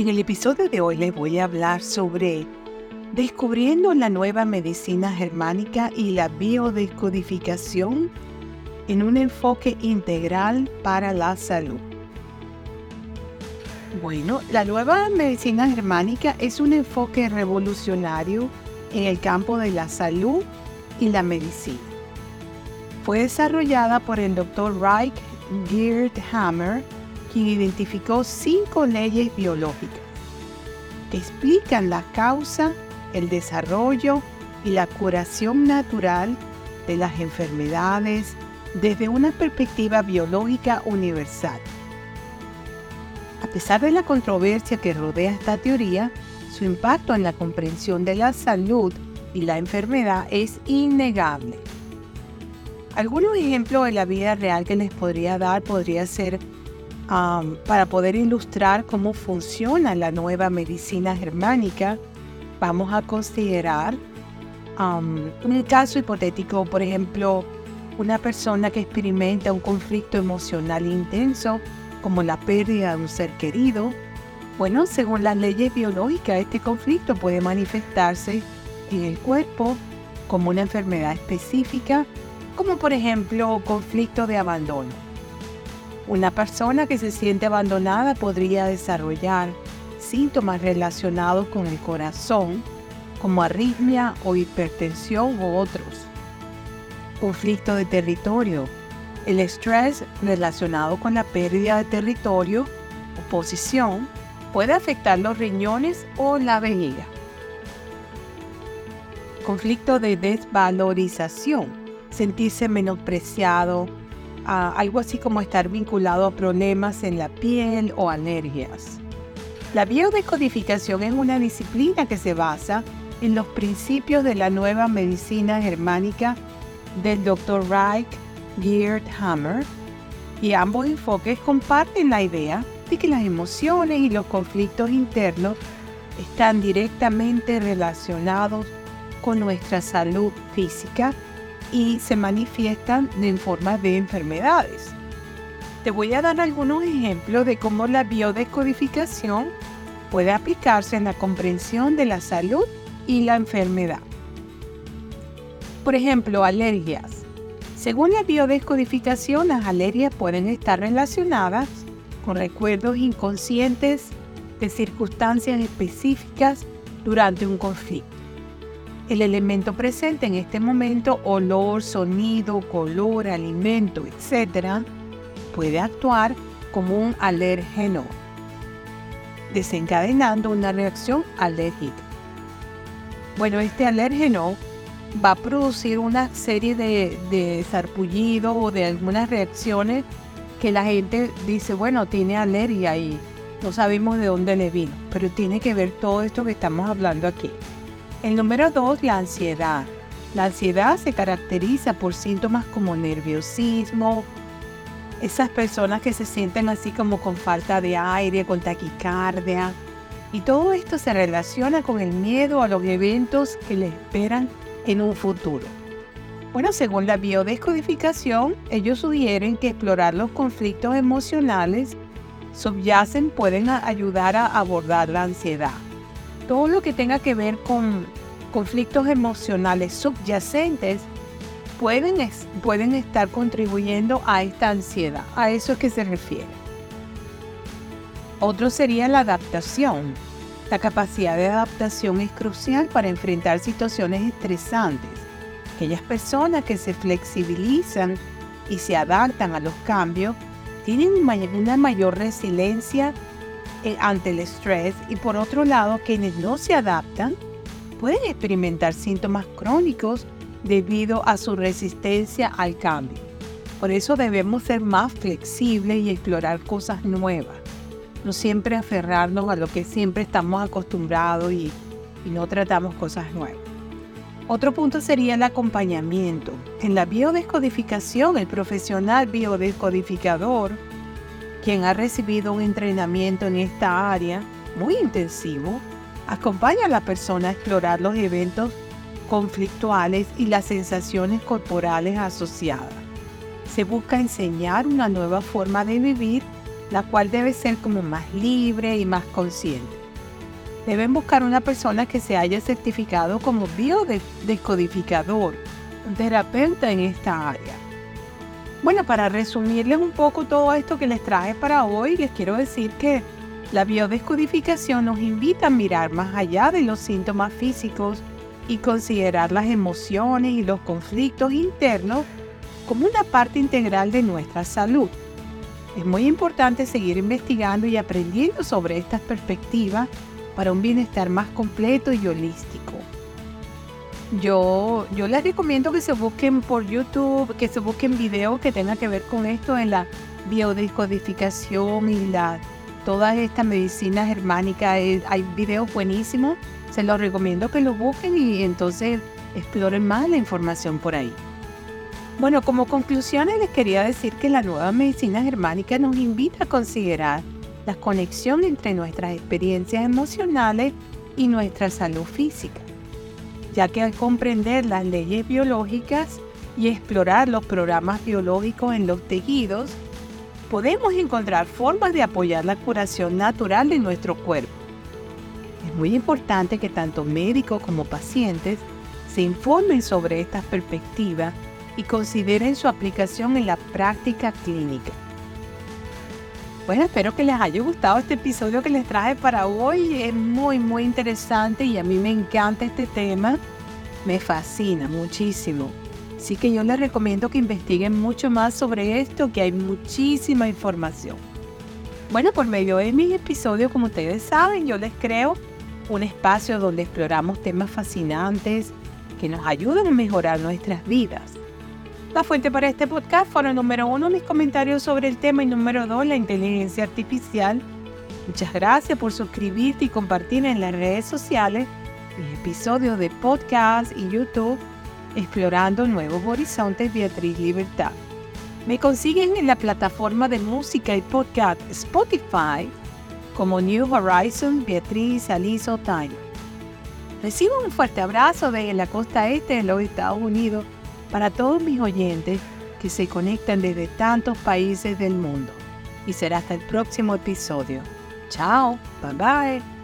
En el episodio de hoy les voy a hablar sobre descubriendo la nueva medicina germánica y la biodescodificación en un enfoque integral para la salud. Bueno, la nueva medicina germánica es un enfoque revolucionario en el campo de la salud y la medicina. Fue desarrollada por el Dr. Reich Geert Hammer, quien identificó cinco leyes biológicas que explican la causa, el desarrollo y la curación natural de las enfermedades desde una perspectiva biológica universal. A pesar de la controversia que rodea esta teoría, su impacto en la comprensión de la salud y la enfermedad es innegable. Algunos ejemplos de la vida real que les podría dar podría ser para poder ilustrar cómo funciona la nueva medicina germánica. Vamos a considerar un caso hipotético, por ejemplo, una persona que experimenta un conflicto emocional intenso como la pérdida de un ser querido, bueno, según las leyes biológicas, este conflicto puede manifestarse en el cuerpo como una enfermedad específica, como por ejemplo conflicto de abandono. Una persona que se siente abandonada podría desarrollar síntomas relacionados con el corazón, como arritmia o hipertensión u otros. Conflicto de territorio el estrés relacionado con la pérdida de territorio o posición puede afectar los riñones o la vejiga. Conflicto de desvalorización, sentirse menospreciado, algo así como estar vinculado a problemas en la piel o alergias. La biodecodificación es una disciplina que se basa en los principios de la nueva medicina germánica del Dr. Reich Geert Hammer, y ambos enfoques comparten la idea de que las emociones y los conflictos internos están directamente relacionados con nuestra salud física y se manifiestan en forma de enfermedades. Te voy a dar algunos ejemplos de cómo la biodescodificación puede aplicarse en la comprensión de la salud y la enfermedad. Por ejemplo, alergias. Según la biodescodificación, las alergias pueden estar relacionadas con recuerdos inconscientes de circunstancias específicas durante un conflicto. El elemento presente en este momento, olor, sonido, color, alimento, etc., puede actuar como un alérgeno, desencadenando una reacción alérgica. Bueno, este alérgeno va a producir una serie de, de sarpullidos o de algunas reacciones que la gente dice, bueno, tiene alergia y no sabemos de dónde le vino, pero tiene que ver todo esto que estamos hablando aquí. El número dos, la ansiedad. La ansiedad se caracteriza por síntomas como nerviosismo, esas personas que se sienten así como con falta de aire, con taquicardia. Y todo esto se relaciona con el miedo a los eventos que le esperan en un futuro. Bueno, según la biodescodificación, ellos sugieren que explorar los conflictos emocionales subyacen pueden ayudar a abordar la ansiedad. Todo lo que tenga que ver con conflictos emocionales subyacentes pueden, pueden estar contribuyendo a esta ansiedad. A eso es que se refiere. Otro sería la adaptación. La capacidad de adaptación es crucial para enfrentar situaciones estresantes. Aquellas personas que se flexibilizan y se adaptan a los cambios tienen una mayor resiliencia ante el estrés y por otro lado quienes no se adaptan pueden experimentar síntomas crónicos debido a su resistencia al cambio. Por eso debemos ser más flexibles y explorar cosas nuevas no siempre aferrarnos a lo que siempre estamos acostumbrados y, no tratamos cosas nuevas. Otro punto sería el acompañamiento. En la biodescodificación, el profesional biodescodificador, quien ha recibido un entrenamiento en esta área muy intensivo, acompaña a la persona a explorar los eventos conflictuales y las sensaciones corporales asociadas. Se busca enseñar una nueva forma de vivir la cual debe ser como más libre y más consciente. Deben buscar una persona que se haya certificado como biodescodificador, un terapeuta en esta área. Bueno, para resumirles un poco todo esto que les traje para hoy, les quiero decir que la biodescodificación nos invita a mirar más allá de los síntomas físicos y considerar las emociones y los conflictos internos como una parte integral de nuestra salud. Es muy importante seguir investigando y aprendiendo sobre estas perspectivas para un bienestar más completo y holístico. Yo, yo les recomiendo que se busquen por YouTube, que se busquen videos que tengan que ver con esto en la biodescodificación y la, todas estas medicinas germánicas. Eh, hay videos buenísimos, se los recomiendo que los busquen y entonces exploren más la información por ahí. Bueno, como conclusiones les quería decir que la nueva medicina germánica nos invita a considerar la conexión entre nuestras experiencias emocionales y nuestra salud física, ya que al comprender las leyes biológicas y explorar los programas biológicos en los tejidos, podemos encontrar formas de apoyar la curación natural de nuestro cuerpo. Es muy importante que tanto médicos como pacientes se informen sobre estas perspectivas y consideren su aplicación en la práctica clínica. Bueno, espero que les haya gustado este episodio que les traje para hoy. Es muy, muy interesante y a mí me encanta este tema. Me fascina muchísimo. Así que yo les recomiendo que investiguen mucho más sobre esto, que hay muchísima información. Bueno, por medio de mis episodios, como ustedes saben, yo les creo un espacio donde exploramos temas fascinantes que nos ayudan a mejorar nuestras vidas. La fuente para este podcast fueron número uno mis comentarios sobre el tema y número dos la inteligencia artificial. Muchas gracias por suscribirte y compartir en las redes sociales mis episodios de podcast y YouTube Explorando Nuevos Horizontes Beatriz Libertad. Me consiguen en la plataforma de música y podcast Spotify como New Horizons Beatriz Aliso Time. Recibo un fuerte abrazo desde la costa este de los Estados Unidos para todos mis oyentes que se conectan desde tantos países del mundo. Y será hasta el próximo episodio. Chao, bye bye.